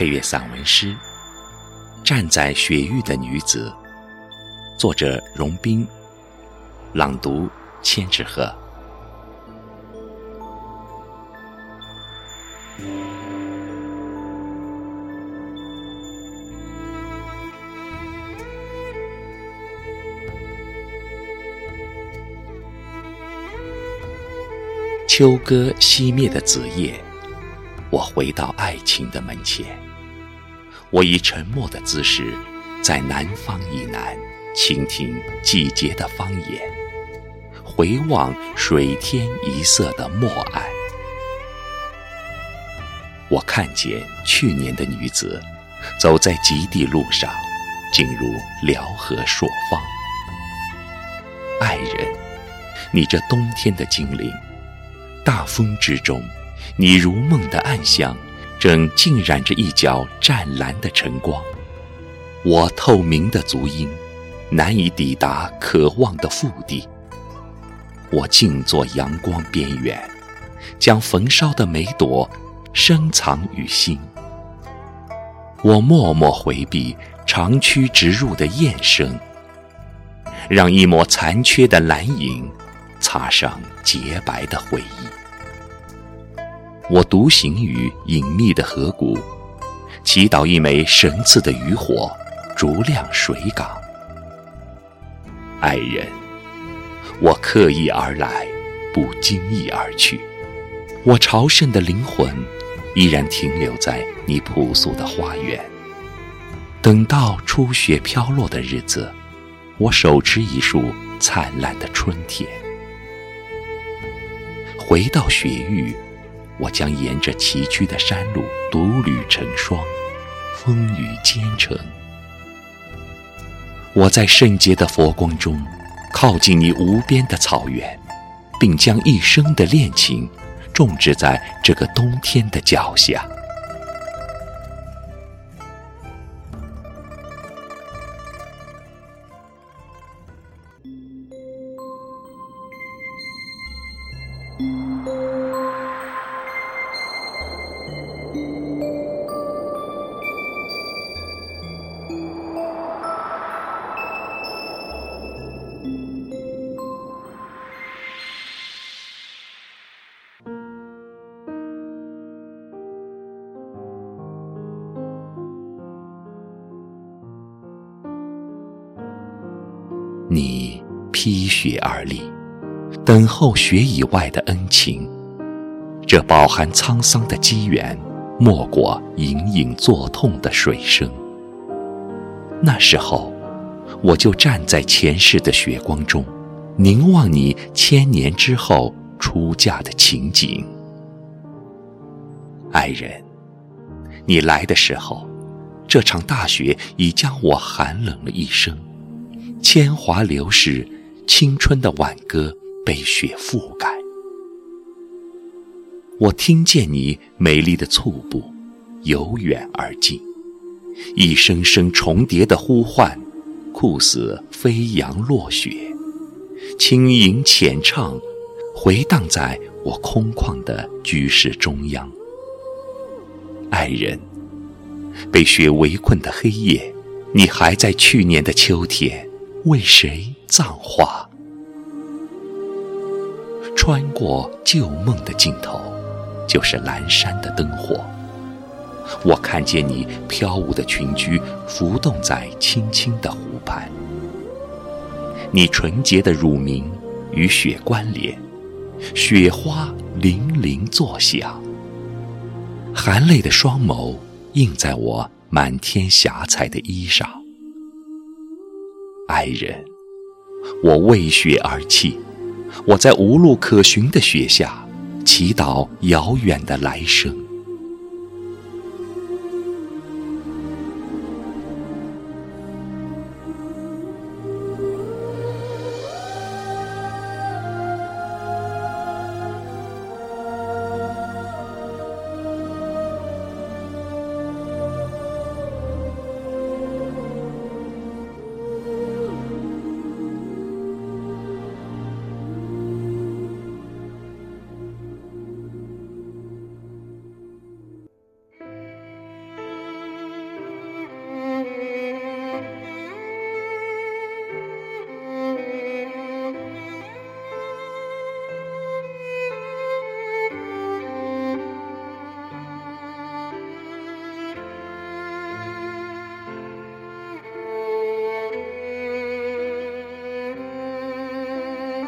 配乐散文诗《站在雪域的女子》，作者荣斌，朗读千纸鹤。秋歌熄灭的子夜，我回到爱情的门前。我以沉默的姿势，在南方以南倾听季节的方言，回望水天一色的漠岸。我看见去年的女子，走在极地路上，进入辽河朔方。爱人，你这冬天的精灵。大风之中，你如梦的暗香，正浸染着一角湛蓝的晨光。我透明的足音，难以抵达渴望的腹地。我静坐阳光边缘，将焚烧的梅朵深藏于心。我默默回避长驱直入的雁声，让一抹残缺的蓝影擦上洁白的回忆。我独行于隐秘的河谷，祈祷一枚神赐的渔火，逐亮水港。爱人，我刻意而来，不经意而去。我朝圣的灵魂，依然停留在你朴素的花园。等到初雪飘落的日子，我手持一束灿烂的春天，回到雪域。我将沿着崎岖的山路独旅成双，风雨兼程。我在圣洁的佛光中，靠近你无边的草原，并将一生的恋情种植在这个冬天的脚下。披雪而立，等候雪以外的恩情。这饱含沧桑的机缘，莫过隐隐作痛的水声。那时候，我就站在前世的雪光中，凝望你千年之后出嫁的情景。爱人，你来的时候，这场大雪已将我寒冷了一生。铅华流逝，青春的挽歌被雪覆盖。我听见你美丽的簇步，由远而近，一声声重叠的呼唤，酷似飞扬落雪，轻吟浅唱，回荡在我空旷的居室中央。爱人，被雪围困的黑夜，你还在去年的秋天。为谁葬花？穿过旧梦的尽头，就是阑珊的灯火。我看见你飘舞的裙裾浮动在青青的湖畔，你纯洁的乳名与雪关联，雪花铃铃作响，含泪的双眸映在我满天霞彩的衣裳。爱人，我为雪而泣，我在无路可寻的雪下，祈祷遥远的来生。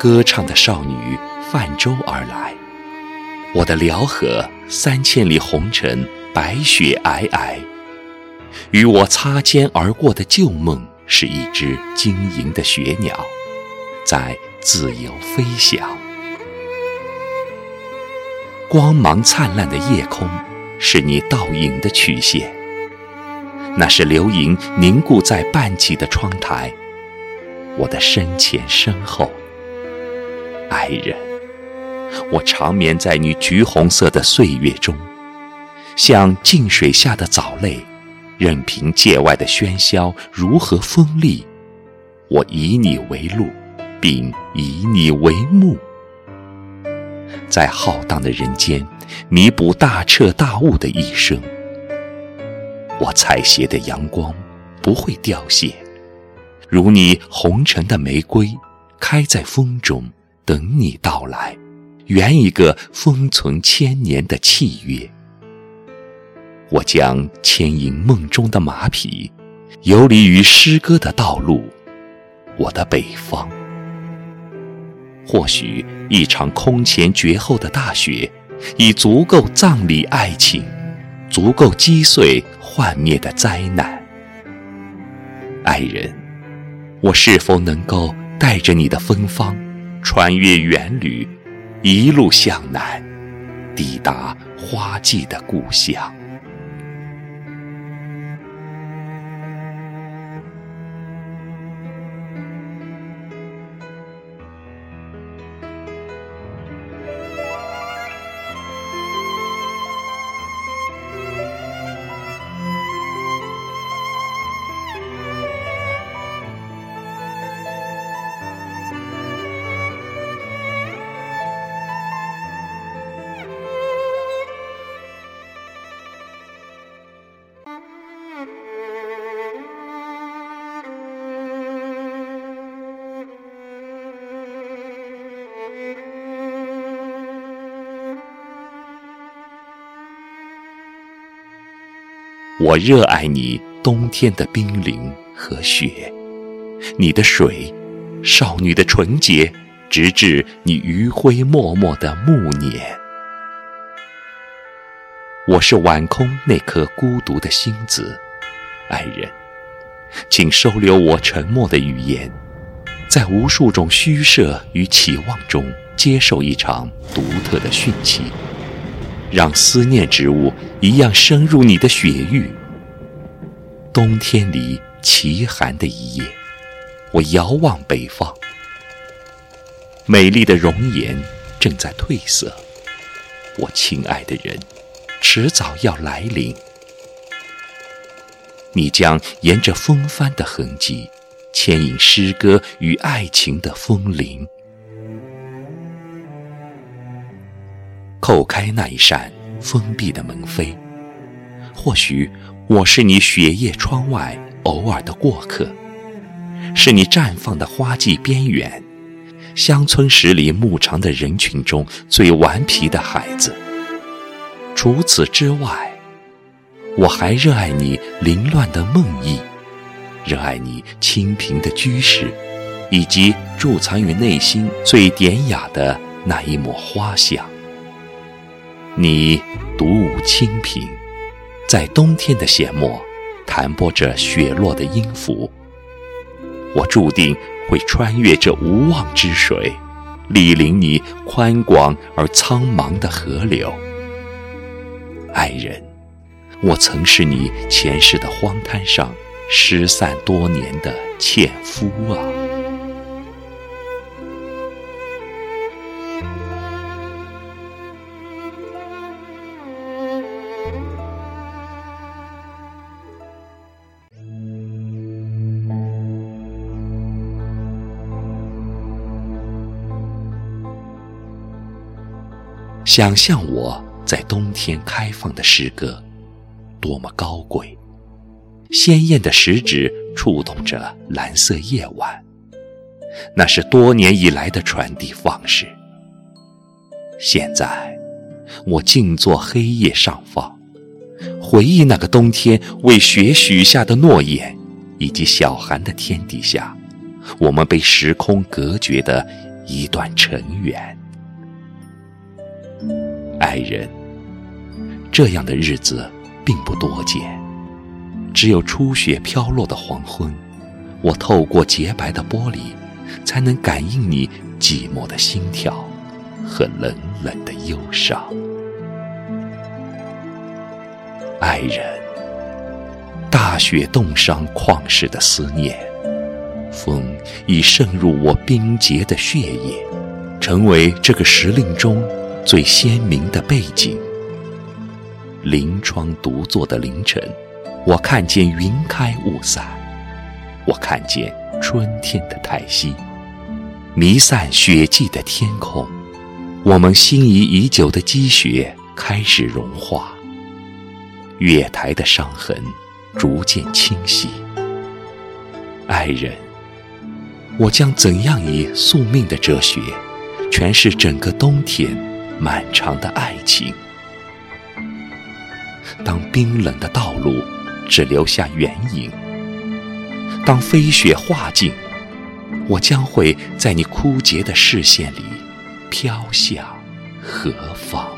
歌唱的少女泛舟而来。我的辽河三千里红尘，白雪皑皑。与我擦肩而过的旧梦，是一只晶莹的雪鸟，在自由飞翔。光芒灿烂的夜空，是你倒影的曲线。那是流萤凝固在半起的窗台。我的身前身后，爱人，我长眠在你橘红色的岁月中，像静水下的藻类，任凭界外的喧嚣如何锋利，我以你为路，并以你为目，在浩荡的人间，弥补大彻大悟的一生。我采撷的阳光不会凋谢。如你红尘的玫瑰，开在风中，等你到来，圆一个封存千年的契约。我将牵引梦中的马匹，游离于诗歌的道路，我的北方。或许一场空前绝后的大雪，已足够葬礼爱情，足够击碎幻灭的灾难，爱人。我是否能够带着你的芬芳，穿越远旅，一路向南，抵达花季的故乡？我热爱你冬天的冰凌和雪，你的水，少女的纯洁，直至你余晖脉脉的暮年。我是晚空那颗孤独的星子，爱人，请收留我沉默的语言，在无数种虚设与期望中，接受一场独特的讯息。让思念之物一样深入你的血域。冬天里奇寒的一夜，我遥望北方，美丽的容颜正在褪色。我亲爱的人，迟早要来临。你将沿着风帆的痕迹，牵引诗歌与爱情的风铃。叩开那一扇封闭的门扉，或许我是你雪夜窗外偶尔的过客，是你绽放的花季边缘，乡村十里牧场的人群中最顽皮的孩子。除此之外，我还热爱你凌乱的梦呓，热爱你清贫的居室，以及贮藏于内心最典雅的那一抹花香。你独舞清平，在冬天的弦末弹拨着雪落的音符。我注定会穿越这无望之水，莅临你宽广而苍茫的河流。爱人，我曾是你前世的荒滩上失散多年的纤夫啊。想象我在冬天开放的诗歌，多么高贵！鲜艳的食指触动着蓝色夜晚，那是多年以来的传递方式。现在，我静坐黑夜上方，回忆那个冬天为雪许下的诺言，以及小寒的天底下，我们被时空隔绝的一段尘缘。爱人，这样的日子并不多见。只有初雪飘落的黄昏，我透过洁白的玻璃，才能感应你寂寞的心跳和冷冷的忧伤。爱人，大雪冻伤旷世的思念，风已渗入我冰结的血液，成为这个时令中最鲜明的背景。临窗独坐的凌晨。我看见云开雾散，我看见春天的叹息，弥散雪迹的天空，我们心仪已久的积雪开始融化，月台的伤痕逐渐清晰。爱人，我将怎样以宿命的哲学诠释整个冬天漫长的爱情？当冰冷的道路。只留下原影。当飞雪化尽，我将会在你枯竭的视线里飘向何方？